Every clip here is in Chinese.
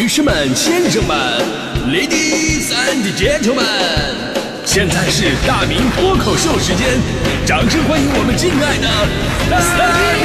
女士们、先生们，Ladies and Gentlemen，现在是大明脱口秀时间，掌声欢迎我们敬爱的大明！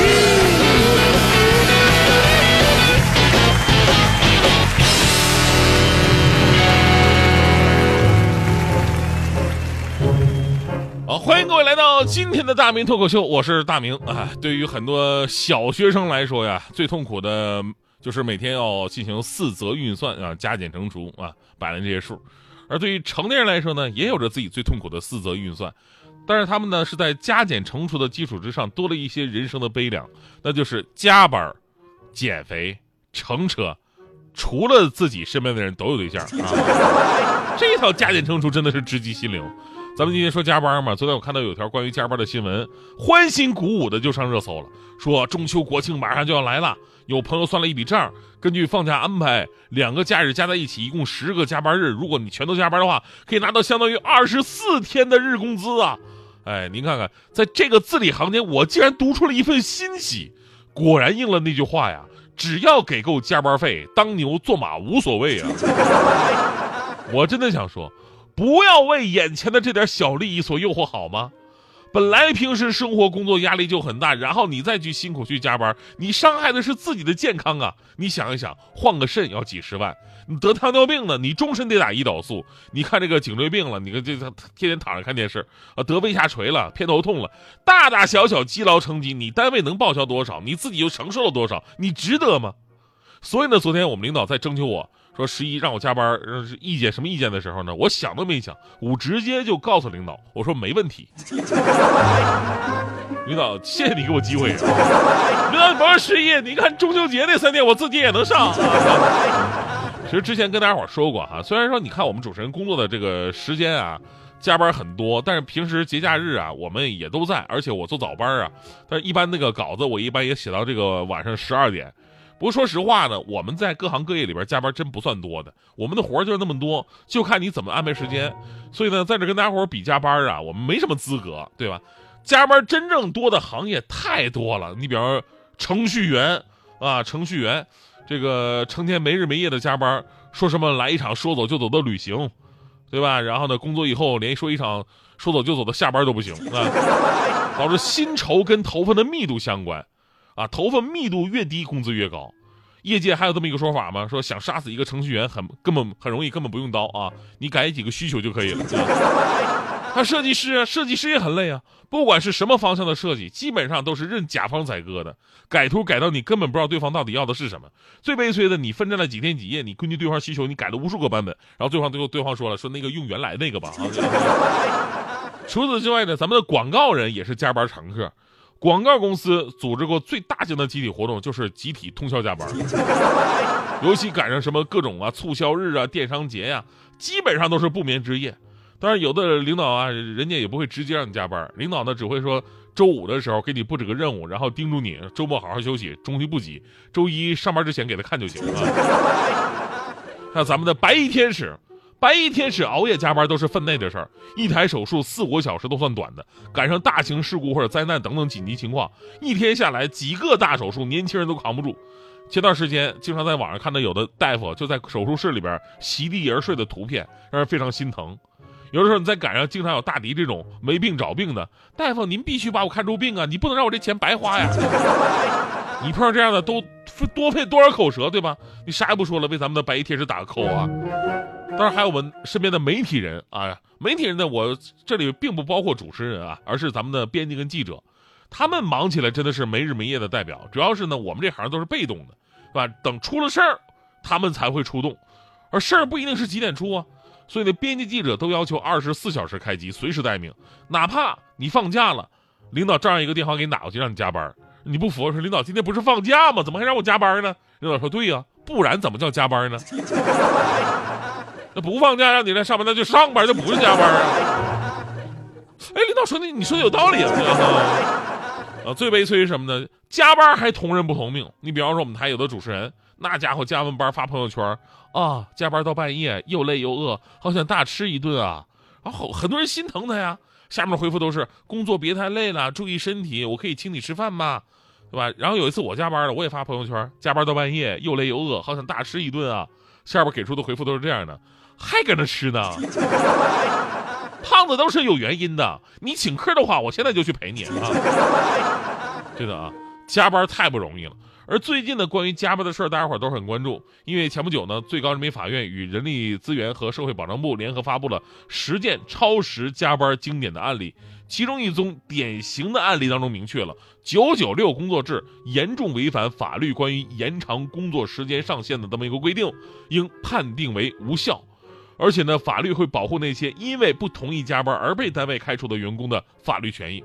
好，欢迎各位来到今天的大明脱口秀，我是大明啊。对于很多小学生来说呀，最痛苦的就是每天要进行四则运算啊，加减乘除啊，摆了这些数。而对于成年人来说呢，也有着自己最痛苦的四则运算，但是他们呢是在加减乘除的基础之上多了一些人生的悲凉，那就是加班、减肥、乘车，除了自己身边的人都有对象啊。这套加减乘除真的是直击心灵。咱们今天说加班嘛，昨天我看到有条关于加班的新闻，欢欣鼓舞的就上热搜了，说中秋国庆马上就要来了，有朋友算了一笔账，根据放假安排，两个假日加在一起，一共十个加班日，如果你全都加班的话，可以拿到相当于二十四天的日工资啊！哎，您看看，在这个字里行间，我竟然读出了一份欣喜，果然应了那句话呀，只要给够加班费，当牛做马无所谓啊！我真的想说。不要为眼前的这点小利益所诱惑，好吗？本来平时生活工作压力就很大，然后你再去辛苦去加班，你伤害的是自己的健康啊！你想一想，换个肾要几十万，你得糖尿病呢，你终身得打胰岛素。你看这个颈椎病了，你看这他天天躺着看电视啊，得胃下垂了，偏头痛了，大大小小积劳成疾，你单位能报销多少？你自己又承受了多少？你值得吗？所以呢，昨天我们领导在征求我。说十一让我加班，意见什么意见的时候呢？我想都没想，我直接就告诉领导，我说没问题。领导，谢谢你给我机会。领导，你甭说十一，你看中秋节那三天我自己也能上。其实之前跟大家伙说过哈，虽然说你看我们主持人工作的这个时间啊，加班很多，但是平时节假日啊，我们也都在，而且我做早班啊，但是一般那个稿子我一般也写到这个晚上十二点。不过说实话呢，我们在各行各业里边加班真不算多的，我们的活就是那么多，就看你怎么安排时间。所以呢，在这跟大家伙比加班啊，我们没什么资格，对吧？加班真正多的行业太多了，你比方程序员啊，程序员，这个成天没日没夜的加班，说什么来一场说走就走的旅行，对吧？然后呢，工作以后连说一场说走就走的下班都不行啊，导致薪酬跟头发的密度相关。啊，头发密度越低，工资越高。业界还有这么一个说法吗？说想杀死一个程序员很根本很容易，根本不用刀啊，你改几个需求就可以了。他 设计师，设计师也很累啊，不管是什么方向的设计，基本上都是任甲方宰割的，改图改到你根本不知道对方到底要的是什么。最悲催的，你奋战了几天几夜，你根据对方需求，你改了无数个版本，然后对方最后对方说了，说那个用原来那个吧。啊 除此之外呢，咱们的广告人也是加班常客。广告公司组织过最大型的集体活动，就是集体通宵加班，尤其赶上什么各种啊促销日啊、电商节呀，基本上都是不眠之夜。当然，有的领导啊，人家也不会直接让你加班，领导呢只会说周五的时候给你布置个任务，然后叮嘱你周末好好休息，中西不急，周一上班之前给他看就行了。像咱们的白衣天使。白衣天使熬夜加班都是分内的事儿，一台手术四五个小时都算短的，赶上大型事故或者灾难等等紧急情况，一天下来几个大手术，年轻人都扛不住。前段时间经常在网上看到有的大夫就在手术室里边席地而睡的图片，让人非常心疼。有的时候你再赶上经常有大迪这种没病找病的大夫，您必须把我看出病啊，你不能让我这钱白花呀。你碰上这样的都多费多少口舌，对吧？你啥也不说了，为咱们的白衣天使打个扣啊！当然还有我们身边的媒体人啊，媒体人呢，我这里并不包括主持人啊，而是咱们的编辑跟记者，他们忙起来真的是没日没夜的代表。主要是呢，我们这行都是被动的，是吧？等出了事儿，他们才会出动，而事儿不一定是几点出啊。所以呢，编辑记者都要求二十四小时开机，随时待命，哪怕你放假了，领导照样一个电话给你打过去，让你加班。你不服？说领导今天不是放假吗？怎么还让我加班呢？领导说：“对呀，不然怎么叫加班呢？那不放假让你来上班，那就上班，就不是加班啊。”哎，领导说的，你说的有道理啊。啊，最悲催是什么呢？加班还同人不同命。你比方说我们台有的主持人，那家伙加完班发朋友圈啊，加班到半夜，又累又饿，好想大吃一顿啊。然后很多人心疼他呀。下面回复都是工作别太累了，注意身体，我可以请你吃饭吗？对吧？然后有一次我加班了，我也发朋友圈，加班到半夜，又累又饿，好想大吃一顿啊。下边给出的回复都是这样的，还搁那吃呢？胖子都是有原因的，你请客的话，我现在就去陪你啊。真的啊，加班太不容易了。而最近呢，关于加班的事儿，大家伙儿都很关注，因为前不久呢，最高人民法院与人力资源和社会保障部联合发布了十件超时加班经典的案例，其中一宗典型的案例当中明确了九九六工作制严重违反法律关于延长工作时间上限的这么一个规定，应判定为无效。而且呢，法律会保护那些因为不同意加班而被单位开除的员工的法律权益。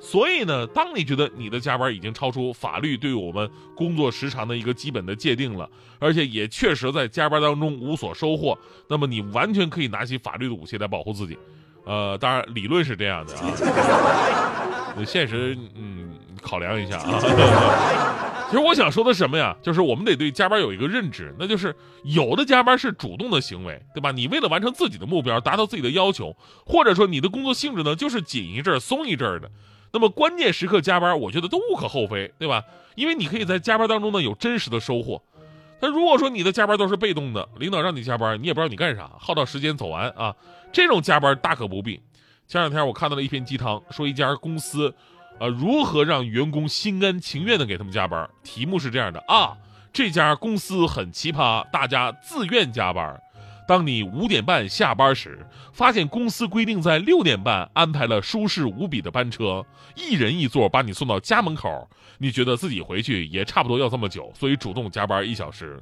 所以呢，当你觉得你的加班已经超出法律对我们工作时长的一个基本的界定了，而且也确实在加班当中无所收获，那么你完全可以拿起法律的武器来保护自己。呃，当然理论是这样的啊，现实嗯考量一下啊。其实我想说的什么呀，就是我们得对加班有一个认知，那就是有的加班是主动的行为，对吧？你为了完成自己的目标，达到自己的要求，或者说你的工作性质呢，就是紧一阵松一阵的。那么关键时刻加班，我觉得都无可厚非，对吧？因为你可以在加班当中呢有真实的收获。那如果说你的加班都是被动的，领导让你加班，你也不知道你干啥，耗到时间走完啊，这种加班大可不必。前两天我看到了一篇鸡汤，说一家公司，呃，如何让员工心甘情愿的给他们加班。题目是这样的啊，这家公司很奇葩，大家自愿加班。当你五点半下班时，发现公司规定在六点半安排了舒适无比的班车，一人一座把你送到家门口。你觉得自己回去也差不多要这么久，所以主动加班一小时。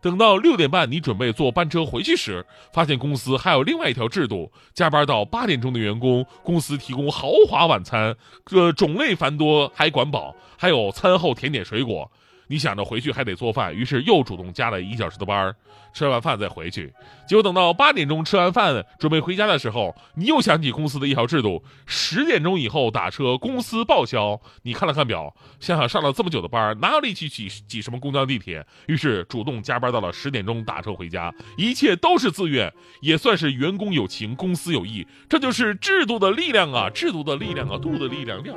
等到六点半，你准备坐班车回去时，发现公司还有另外一条制度：加班到八点钟的员工，公司提供豪华晚餐，呃，种类繁多，还管饱，还有餐后甜点水果。你想着回去还得做饭，于是又主动加了一小时的班儿，吃完饭再回去。结果等到八点钟吃完饭，准备回家的时候，你又想起公司的一条制度：十点钟以后打车，公司报销。你看了看表，想想上了这么久的班，哪有力气挤挤什么公交地铁？于是主动加班到了十点钟打车回家。一切都是自愿，也算是员工有情，公司有意。这就是制度的力量啊！制度的力量啊！度的力量，量。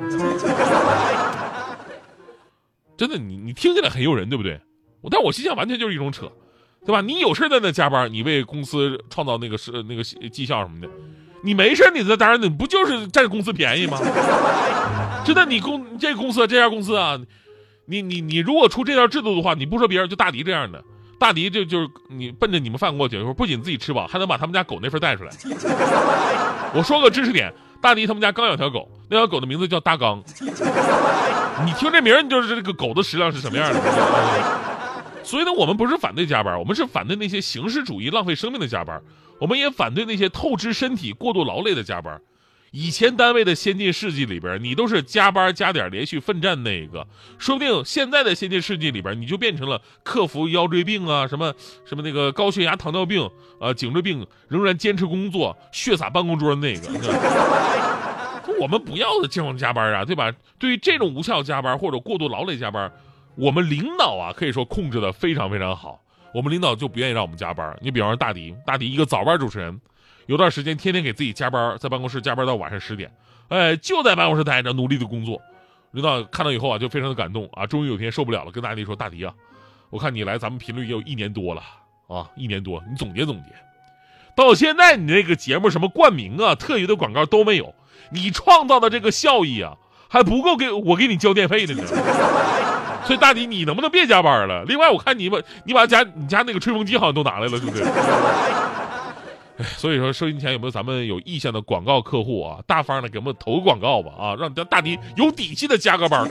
真的，你你听起来很诱人，对不对？我但我心想，完全就是一种扯，对吧？你有事在那加班，你为公司创造那个是那个绩效什么的，你没事你在当然你不就是占公司便宜吗？真的，你公这公司这家公司啊，你你你如果出这条制度的话，你不说别人，就大迪这样的，大迪就就是你奔着你们饭过去，不仅自己吃饱，还能把他们家狗那份带出来。我说个知识点，大迪他们家刚养条狗，那条狗的名字叫大刚。你听这名儿，你就是这个狗的食量是什么样的。所以呢，我们不是反对加班，我们是反对那些形式主义、浪费生命的加班。我们也反对那些透支身体、过度劳累的加班。以前单位的先进事迹里边，你都是加班加点连续奋战那一个，说不定现在的先进事迹里边，你就变成了克服腰椎病啊、什么什么那个高血压、糖尿病啊、颈椎病，仍然坚持工作、血洒办公桌的那个。我们不要的这种加班啊，对吧？对于这种无效加班或者过度劳累加班，我们领导啊可以说控制的非常非常好。我们领导就不愿意让我们加班。你比方说大迪，大迪一个早班主持人，有段时间天天给自己加班，在办公室加班到晚上十点，哎，就在办公室待着努力的工作。领导看到以后啊，就非常的感动啊，终于有天受不了了，跟大迪说：“大迪啊，我看你来咱们频率也有一年多了啊，一年多，你总结总结，到现在你那个节目什么冠名啊、特约的广告都没有。”你创造的这个效益啊，还不够给我给你交电费的呢。所以大迪，你能不能别加班了？另外，我看你把你把家你家那个吹风机好像都拿来了，是不是？所以说收音前有没有咱们有意向的广告客户啊？大方的给我们投个广告吧啊，让大迪有底气的加个班。